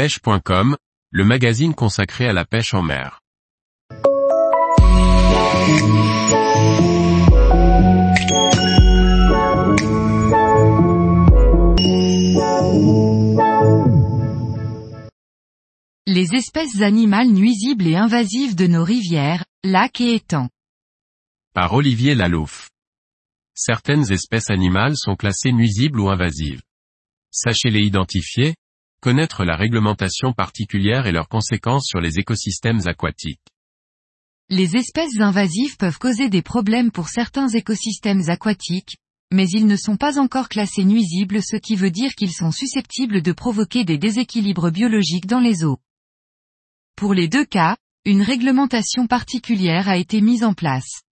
pêche.com, le magazine consacré à la pêche en mer. Les espèces animales nuisibles et invasives de nos rivières, lacs et étangs. Par Olivier Lalouf. Certaines espèces animales sont classées nuisibles ou invasives. Sachez les identifier, connaître la réglementation particulière et leurs conséquences sur les écosystèmes aquatiques. Les espèces invasives peuvent causer des problèmes pour certains écosystèmes aquatiques, mais ils ne sont pas encore classés nuisibles ce qui veut dire qu'ils sont susceptibles de provoquer des déséquilibres biologiques dans les eaux. Pour les deux cas, une réglementation particulière a été mise en place.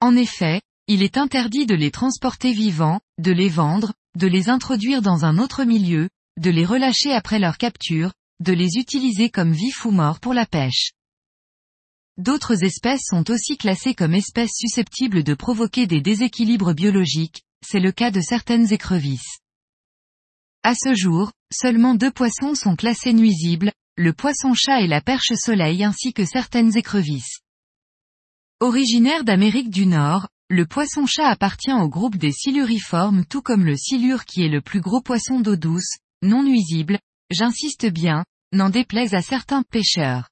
En effet, il est interdit de les transporter vivants, de les vendre, de les introduire dans un autre milieu, de les relâcher après leur capture, de les utiliser comme vifs ou morts pour la pêche. D'autres espèces sont aussi classées comme espèces susceptibles de provoquer des déséquilibres biologiques, c'est le cas de certaines écrevisses. À ce jour, seulement deux poissons sont classés nuisibles, le poisson-chat et la perche soleil ainsi que certaines écrevisses. Originaire d'Amérique du Nord, le poisson-chat appartient au groupe des siluriformes tout comme le silure qui est le plus gros poisson d'eau douce, non nuisible, j'insiste bien, n'en déplaise à certains pêcheurs.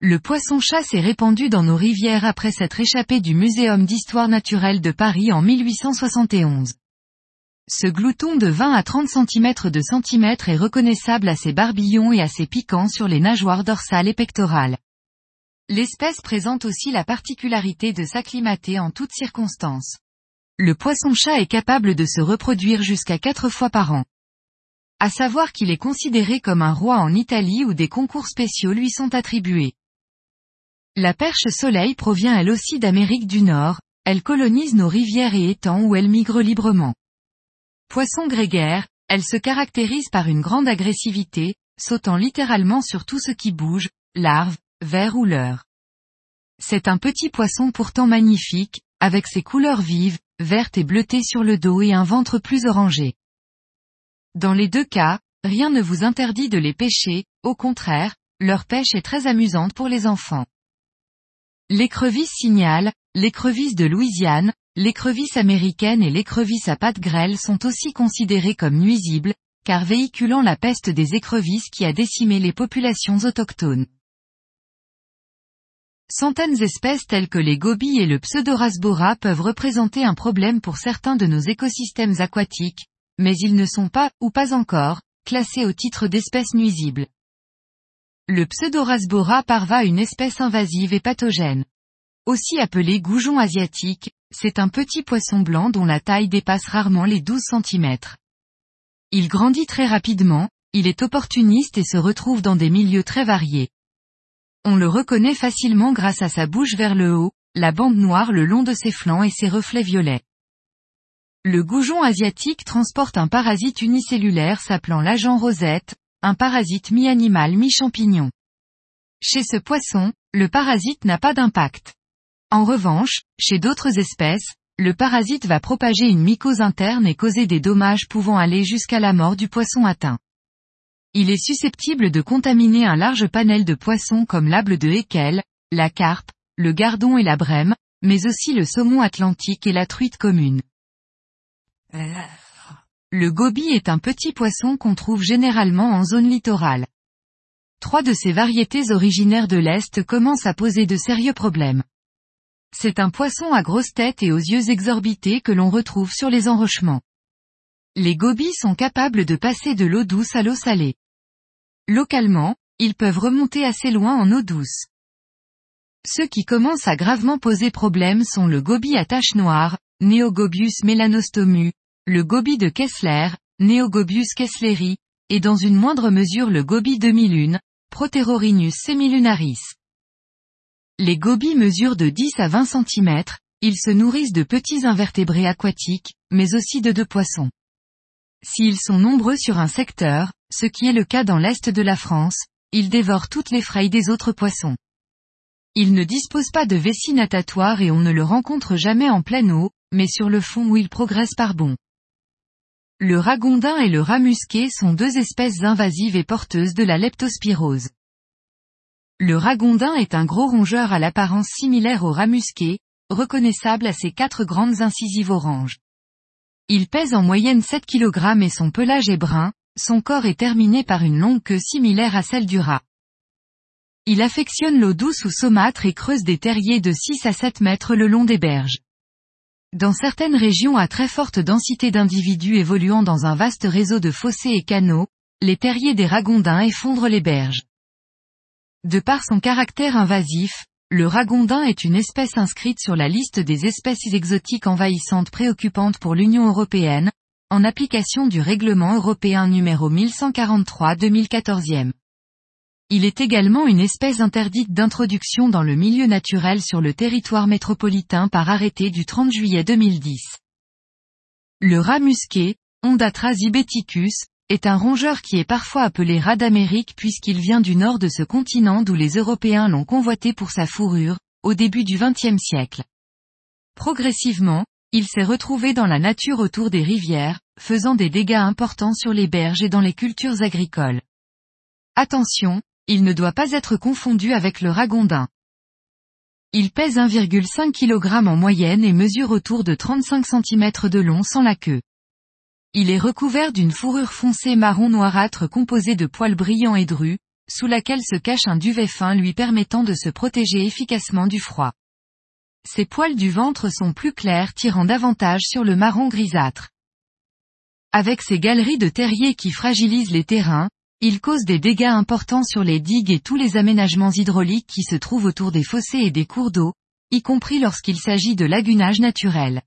Le poisson-chat s'est répandu dans nos rivières après s'être échappé du Muséum d'histoire naturelle de Paris en 1871. Ce glouton de 20 à 30 cm de centimètre est reconnaissable à ses barbillons et à ses piquants sur les nageoires dorsales et pectorales. L'espèce présente aussi la particularité de s'acclimater en toutes circonstances. Le poisson-chat est capable de se reproduire jusqu'à quatre fois par an. À savoir qu'il est considéré comme un roi en Italie où des concours spéciaux lui sont attribués. La perche soleil provient elle aussi d'Amérique du Nord, elle colonise nos rivières et étangs où elle migre librement. Poisson grégaire, elle se caractérise par une grande agressivité, sautant littéralement sur tout ce qui bouge, larves, vers ou leurre. C'est un petit poisson pourtant magnifique, avec ses couleurs vives, vertes et bleutées sur le dos et un ventre plus orangé. Dans les deux cas, rien ne vous interdit de les pêcher, au contraire, leur pêche est très amusante pour les enfants. L'écrevisse signale, l'écrevisse de Louisiane, l'écrevisse américaine et l'écrevisse à pattes grêles sont aussi considérées comme nuisibles, car véhiculant la peste des écrevisses qui a décimé les populations autochtones. Centaines d'espèces telles que les gobies et le pseudorasbora peuvent représenter un problème pour certains de nos écosystèmes aquatiques, mais ils ne sont pas, ou pas encore, classés au titre d'espèces nuisibles. Le pseudorasbora parva une espèce invasive et pathogène. Aussi appelé goujon asiatique, c'est un petit poisson blanc dont la taille dépasse rarement les 12 cm. Il grandit très rapidement, il est opportuniste et se retrouve dans des milieux très variés. On le reconnaît facilement grâce à sa bouche vers le haut, la bande noire le long de ses flancs et ses reflets violets. Le goujon asiatique transporte un parasite unicellulaire s'appelant l'agent rosette, un parasite mi-animal mi-champignon. Chez ce poisson, le parasite n'a pas d'impact. En revanche, chez d'autres espèces, le parasite va propager une mycose interne et causer des dommages pouvant aller jusqu'à la mort du poisson atteint. Il est susceptible de contaminer un large panel de poissons comme l'able de Haeckel, la carpe, le gardon et la brème, mais aussi le saumon atlantique et la truite commune. Le gobi est un petit poisson qu'on trouve généralement en zone littorale. Trois de ces variétés originaires de l'Est commencent à poser de sérieux problèmes. C'est un poisson à grosse tête et aux yeux exorbités que l'on retrouve sur les enrochements. Les gobies sont capables de passer de l'eau douce à l'eau salée. Localement, ils peuvent remonter assez loin en eau douce. Ceux qui commencent à gravement poser problème sont le gobi à taches noires, Neogobius melanostomu, le gobi de Kessler, Neogobius kessleri, et dans une moindre mesure le gobi demi-lune, Proterorinus semilunaris. Les gobies mesurent de 10 à 20 cm, ils se nourrissent de petits invertébrés aquatiques, mais aussi de deux poissons. S'ils sont nombreux sur un secteur, ce qui est le cas dans l'est de la France, ils dévorent toutes les frailles des autres poissons. Ils ne disposent pas de vessie natatoire et on ne le rencontre jamais en pleine eau, mais sur le fond où ils progressent par bond. Le ragondin et le rat musqué sont deux espèces invasives et porteuses de la leptospirose. Le ragondin est un gros rongeur à l'apparence similaire au rat musqué, reconnaissable à ses quatre grandes incisives oranges. Il pèse en moyenne 7 kg et son pelage est brun, son corps est terminé par une longue queue similaire à celle du rat. Il affectionne l'eau douce ou saumâtre et creuse des terriers de 6 à 7 mètres le long des berges. Dans certaines régions à très forte densité d'individus évoluant dans un vaste réseau de fossés et canaux, les terriers des ragondins effondrent les berges. De par son caractère invasif, le ragondin est une espèce inscrite sur la liste des espèces exotiques envahissantes préoccupantes pour l'Union européenne, en application du règlement européen numéro 1143-2014. Il est également une espèce interdite d'introduction dans le milieu naturel sur le territoire métropolitain par arrêté du 30 juillet 2010. Le rat musqué, Ondatra zibeticus, est un rongeur qui est parfois appelé rat d'Amérique puisqu'il vient du nord de ce continent d'où les Européens l'ont convoité pour sa fourrure, au début du XXe siècle. Progressivement, il s'est retrouvé dans la nature autour des rivières, faisant des dégâts importants sur les berges et dans les cultures agricoles. Attention, il ne doit pas être confondu avec le ragondin. Il pèse 1,5 kg en moyenne et mesure autour de 35 cm de long sans la queue. Il est recouvert d'une fourrure foncée marron noirâtre composée de poils brillants et drus, sous laquelle se cache un duvet fin lui permettant de se protéger efficacement du froid. Ses poils du ventre sont plus clairs tirant davantage sur le marron grisâtre. Avec ses galeries de terriers qui fragilisent les terrains, il cause des dégâts importants sur les digues et tous les aménagements hydrauliques qui se trouvent autour des fossés et des cours d'eau, y compris lorsqu'il s'agit de lagunage naturel.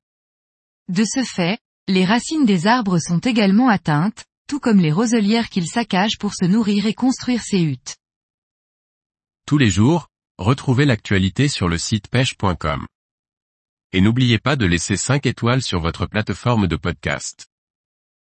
De ce fait, les racines des arbres sont également atteintes, tout comme les roselières qu'il saccage pour se nourrir et construire ses huttes. Tous les jours, retrouvez l'actualité sur le site pêche.com. Et n'oubliez pas de laisser 5 étoiles sur votre plateforme de podcast.